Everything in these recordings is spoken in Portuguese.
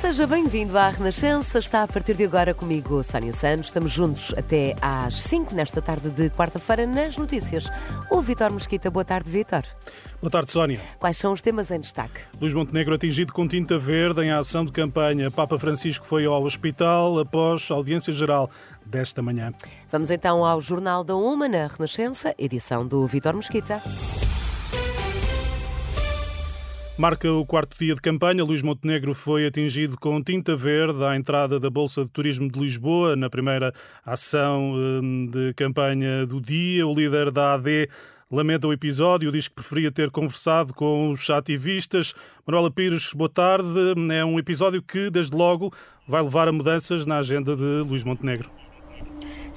Seja bem-vindo à Renascença. Está a partir de agora comigo, Sónia Santos. Estamos juntos até às 5 nesta tarde de quarta-feira nas notícias. O Vitor Mesquita. Boa tarde, Vitor. Boa tarde, Sónia. Quais são os temas em destaque? Luís Montenegro atingido com tinta verde em ação de campanha. Papa Francisco foi ao hospital após audiência geral desta manhã. Vamos então ao Jornal da Uma na Renascença, edição do Vitor Mesquita. Marca o quarto dia de campanha. Luís Montenegro foi atingido com tinta verde à entrada da Bolsa de Turismo de Lisboa, na primeira ação hum, de campanha do dia. O líder da AD lamenta o episódio, diz que preferia ter conversado com os ativistas. Manuela Pires, boa tarde. É um episódio que, desde logo, vai levar a mudanças na agenda de Luís Montenegro.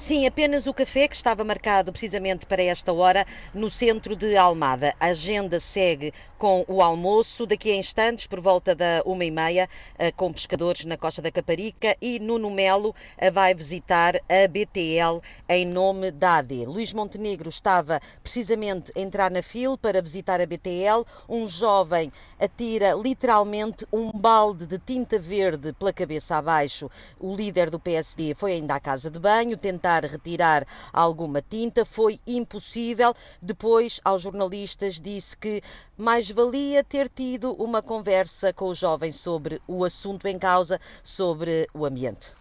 Sim, apenas o café que estava marcado precisamente para esta hora no centro de Almada. A agenda segue com o almoço, daqui a instantes, por volta da uma e meia, eh, com pescadores na Costa da Caparica e Nuno Melo eh, vai visitar a BTL em nome da AD. Luís Montenegro estava precisamente a entrar na fila para visitar a BTL. Um jovem atira literalmente um balde de tinta verde pela cabeça abaixo. O líder do PSD foi ainda à casa de banho, tentar retirar alguma tinta, foi impossível. Depois, aos jornalistas, disse que mais valia ter tido uma conversa com o jovem sobre o assunto em causa, sobre o ambiente.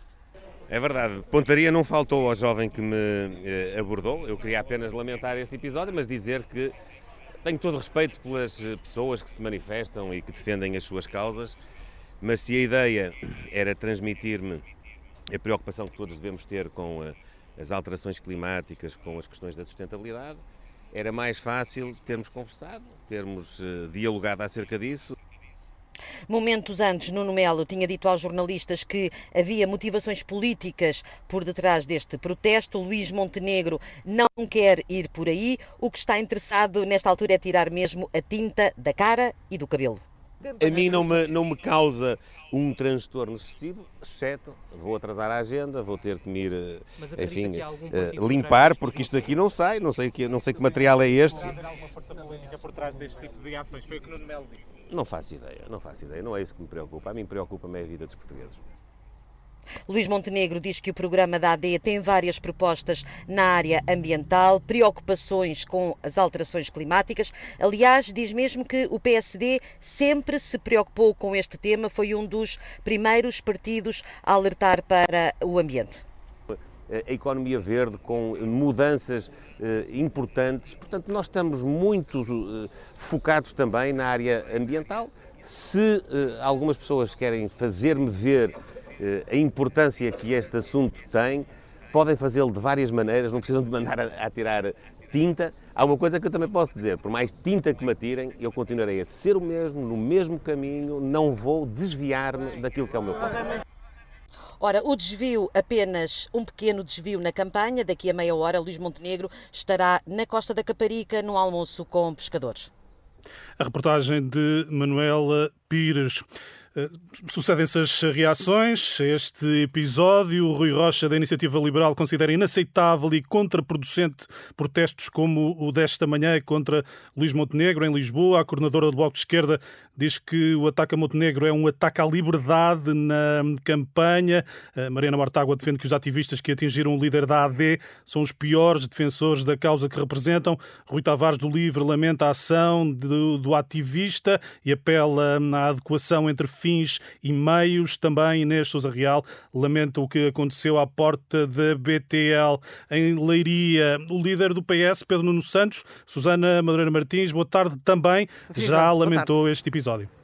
É verdade, pontaria não faltou ao jovem que me eh, abordou. Eu queria apenas lamentar este episódio, mas dizer que tenho todo respeito pelas pessoas que se manifestam e que defendem as suas causas, mas se a ideia era transmitir-me a preocupação que todos devemos ter com eh, as alterações climáticas, com as questões da sustentabilidade, era mais fácil termos conversado, termos uh, dialogado acerca disso. Momentos antes, Nuno Melo tinha dito aos jornalistas que havia motivações políticas por detrás deste protesto. Luís Montenegro não quer ir por aí. O que está interessado nesta altura é tirar mesmo a tinta da cara e do cabelo. A mim não me, não me causa um transtorno excessivo, exceto vou atrasar a agenda, vou ter que me ir, eh, enfim, uh, limpar, porque isto daqui não sai, não sei que, não sei que material é este. haver alguma força política por trás deste tipo de ações? Foi o que Nuno Melo disse. Não faço ideia, não faço ideia, não é isso que me preocupa. A mim preocupa-me a vida dos portugueses. Luís Montenegro diz que o programa da AD tem várias propostas na área ambiental, preocupações com as alterações climáticas. Aliás, diz mesmo que o PSD sempre se preocupou com este tema, foi um dos primeiros partidos a alertar para o ambiente. A economia verde com mudanças eh, importantes, portanto, nós estamos muito eh, focados também na área ambiental. Se eh, algumas pessoas querem fazer-me ver a importância que este assunto tem, podem fazê-lo de várias maneiras, não precisam de mandar a, a tirar tinta. Há uma coisa que eu também posso dizer: por mais tinta que me atirem, eu continuarei a ser o mesmo, no mesmo caminho, não vou desviar-me daquilo que é o meu papel. Ora, o desvio, apenas um pequeno desvio na campanha. Daqui a meia hora, Luís Montenegro estará na Costa da Caparica no almoço com pescadores. A reportagem de Manuela Pires. Eh, sucedem-se as reações a este episódio. O Rui Rocha, da Iniciativa Liberal, considera inaceitável e contraproducente protestos como o desta manhã contra Luís Montenegro, em Lisboa. A coordenadora do Bloco de Esquerda diz que o ataque a Montenegro é um ataque à liberdade na campanha. A Mariana Mortágua defende que os ativistas que atingiram o líder da AD são os piores defensores da causa que representam. Rui Tavares, do Livre, lamenta a ação do, do ativista e apela à adequação entre fins e meios. Também Inês Sousa Real lamenta o que aconteceu à porta da BTL em Leiria. O líder do PS, Pedro Nuno Santos, Susana Madureira Martins, boa tarde também, já lamentou este episódio.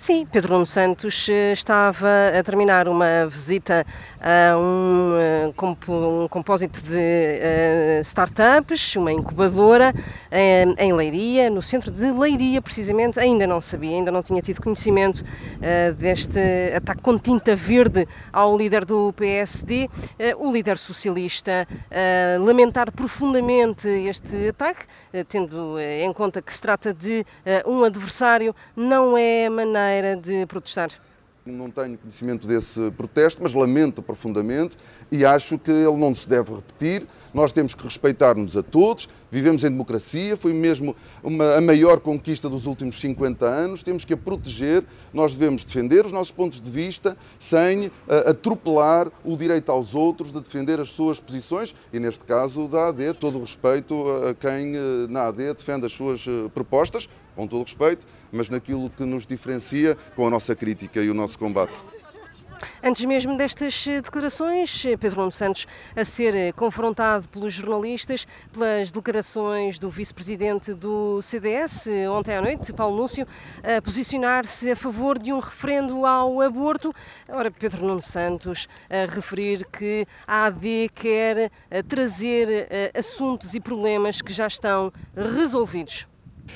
Sim, Pedro Nuno Santos eh, estava a terminar uma visita a um, eh, um compósito de uh, startups, uma incubadora em, Leiria, no centro de Leiria, precisamente. Ainda não sabia, ainda não tinha tido conhecimento deste ataque com tinta verde ao líder do PSD. O líder socialista lamentar profundamente este ataque, tendo em conta que se trata de um adversário, não é maneira maneira de protestar? Não tenho conhecimento desse protesto, mas lamento profundamente e acho que ele não se deve repetir. Nós temos que respeitar-nos a todos, vivemos em democracia, foi mesmo uma, a maior conquista dos últimos 50 anos, temos que a proteger, nós devemos defender os nossos pontos de vista sem uh, atropelar o direito aos outros de defender as suas posições. E, neste caso, da AD, todo o respeito a quem uh, na AD defende as suas propostas, com todo respeito, mas naquilo que nos diferencia com a nossa crítica e o nosso combate. Antes mesmo destas eh, declarações, eh, Pedro Nuno Santos a ser eh, confrontado pelos jornalistas pelas declarações do vice-presidente do CDS ontem à noite, Paulo Núncio, a posicionar-se a favor de um referendo ao aborto. Ora, Pedro Nuno Santos a referir que a AD quer trazer assuntos e problemas que já estão resolvidos.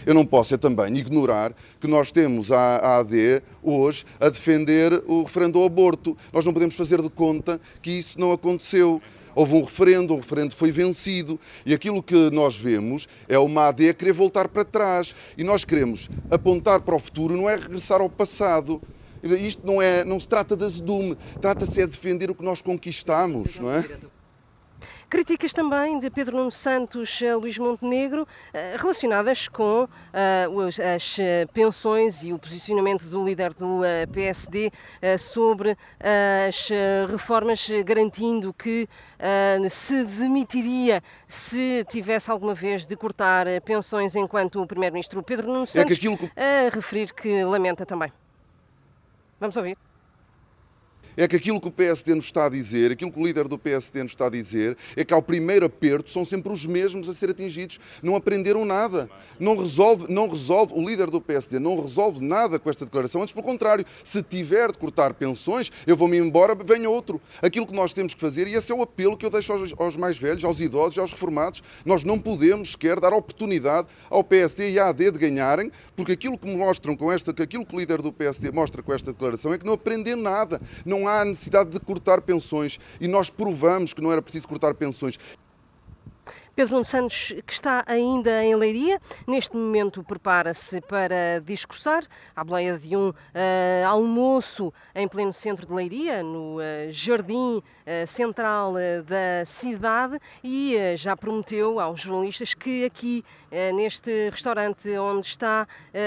Eu não posso é também ignorar que nós temos a AD hoje a defender o referendo ao aborto. Nós não podemos fazer de conta que isso não aconteceu. Houve um referendo, o referendo foi vencido e aquilo que nós vemos é uma AD a querer voltar para trás. E nós queremos apontar para o futuro, não é regressar ao passado. Isto não, é, não se trata de azedume, trata-se é de defender o que nós conquistamos, não é? Críticas também de Pedro Nuno Santos a Luís Montenegro eh, relacionadas com uh, as pensões e o posicionamento do líder do PSD sobre as reformas, garantindo que se demitiria se tivesse alguma vez de cortar pensões enquanto o Primeiro-Ministro Pedro Nuno Santos é que... a referir que lamenta também. Vamos ouvir é que aquilo que o PSD nos está a dizer, aquilo que o líder do PSD nos está a dizer, é que ao primeiro aperto são sempre os mesmos a ser atingidos. Não aprenderam nada. Não resolve, não resolve, o líder do PSD não resolve nada com esta declaração. Antes, pelo contrário, se tiver de cortar pensões, eu vou-me embora, venha outro. Aquilo que nós temos que fazer, e esse é o apelo que eu deixo aos, aos mais velhos, aos idosos e aos reformados, nós não podemos sequer dar oportunidade ao PSD e à AD de ganharem, porque aquilo que mostram com esta, aquilo que o líder do PSD mostra com esta declaração é que não aprendem nada. Não não há necessidade de cortar pensões e nós provamos que não era preciso cortar pensões. Pedro Nuno Santos, que está ainda em Leiria, neste momento prepara-se para discursar à boleia de um uh, almoço em pleno centro de Leiria, no uh, jardim uh, central da cidade, e já prometeu aos jornalistas que aqui, neste restaurante onde está,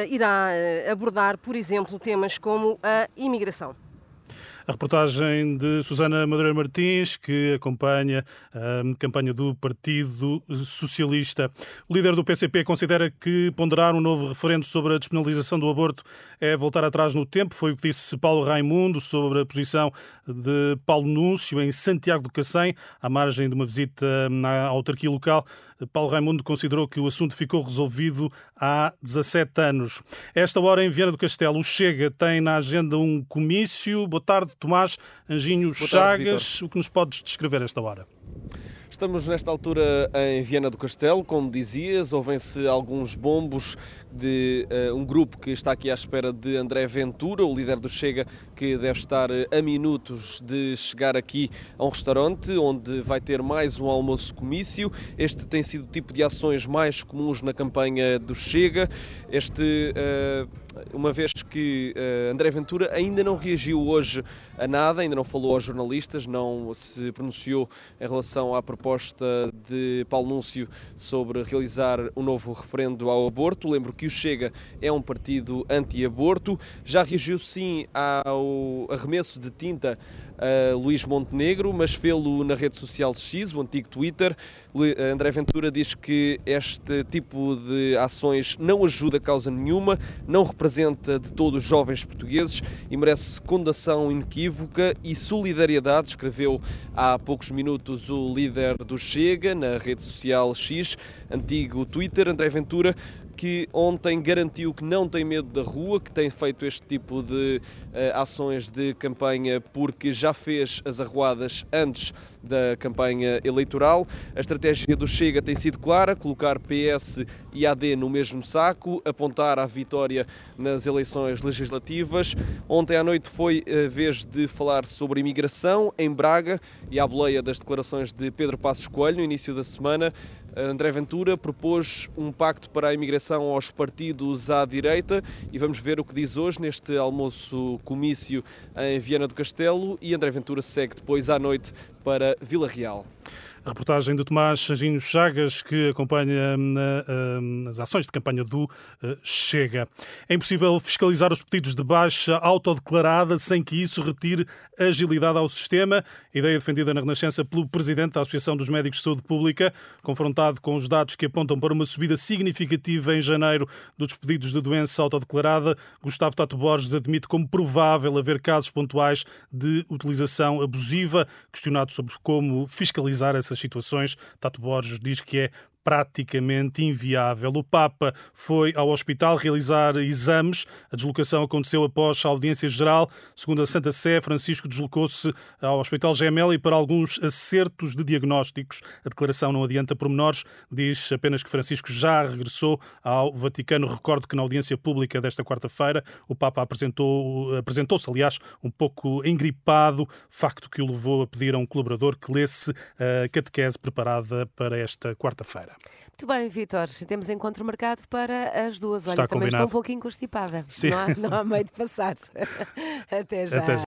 irá abordar, por exemplo, temas como a imigração. A reportagem de Susana Madureira Martins, que acompanha a campanha do Partido Socialista. O líder do PCP considera que ponderar um novo referendo sobre a despenalização do aborto é voltar atrás no tempo. Foi o que disse Paulo Raimundo sobre a posição de Paulo Núncio em Santiago do Cacém, à margem de uma visita à autarquia local. Paulo Raimundo considerou que o assunto ficou resolvido há 17 anos. esta hora, em Viana do Castelo, o Chega tem na agenda um comício. Boa tarde, Tomás Anjinho Chagas. O que nos podes descrever esta hora? Estamos nesta altura em Viana do Castelo, como dizias, ouvem-se alguns bombos de uh, um grupo que está aqui à espera de André Ventura, o líder do Chega, que deve estar uh, a minutos de chegar aqui a um restaurante onde vai ter mais um almoço comício. Este tem sido o tipo de ações mais comuns na campanha do Chega. Este uh, uma vez que uh, André Ventura ainda não reagiu hoje a nada, ainda não falou aos jornalistas, não se pronunciou em relação à proposta de Paulo Núncio sobre realizar um novo referendo ao aborto. Lembro que o Chega é um partido anti-aborto. Já reagiu sim ao arremesso de tinta a Luís Montenegro, mas fê-lo na rede social X, o antigo Twitter. André Ventura diz que este tipo de ações não ajuda a causa nenhuma, não representa de todos os jovens portugueses e merece condenação inequívoca e solidariedade, escreveu há poucos minutos o líder do Chega na rede social X, antigo Twitter. André Ventura que ontem garantiu que não tem medo da rua, que tem feito este tipo de uh, ações de campanha porque já fez as arruadas antes da campanha eleitoral. A estratégia do Chega tem sido clara: colocar PS e AD no mesmo saco, apontar à vitória nas eleições legislativas. Ontem à noite foi a vez de falar sobre imigração em Braga e à boleia das declarações de Pedro Passos Coelho no início da semana. André Ventura propôs um pacto para a imigração aos partidos à direita e vamos ver o que diz hoje neste almoço comício em Viana do Castelo e André Ventura segue depois à noite para Vila Real. Reportagem de Tomás Sanginho Chagas, que acompanha uh, as ações de campanha do uh, Chega. É impossível fiscalizar os pedidos de baixa autodeclarada sem que isso retire agilidade ao sistema. Ideia defendida na Renascença pelo Presidente da Associação dos Médicos de Saúde Pública, confrontado com os dados que apontam para uma subida significativa em janeiro dos pedidos de doença autodeclarada. Gustavo Tato Borges admite como provável haver casos pontuais de utilização abusiva. Questionado sobre como fiscalizar essas situações, Tato Borges diz que é praticamente inviável. O Papa foi ao hospital realizar exames. A deslocação aconteceu após a audiência geral. Segundo a Santa Sé, Francisco deslocou-se ao Hospital Gemelli para alguns acertos de diagnósticos. A declaração não adianta pormenores, diz apenas que Francisco já regressou ao Vaticano. Recordo que na audiência pública desta quarta-feira o Papa apresentou, apresentou-se, aliás, um pouco engripado, facto que o levou a pedir a um colaborador que lesse a catequese preparada para esta quarta-feira. Muito bem, Vitor. Temos encontro marcado para as duas. Está Olha, também combinado. estou um pouquinho constipada. Sim. Não há, não há meio de passar. Até já. Até já.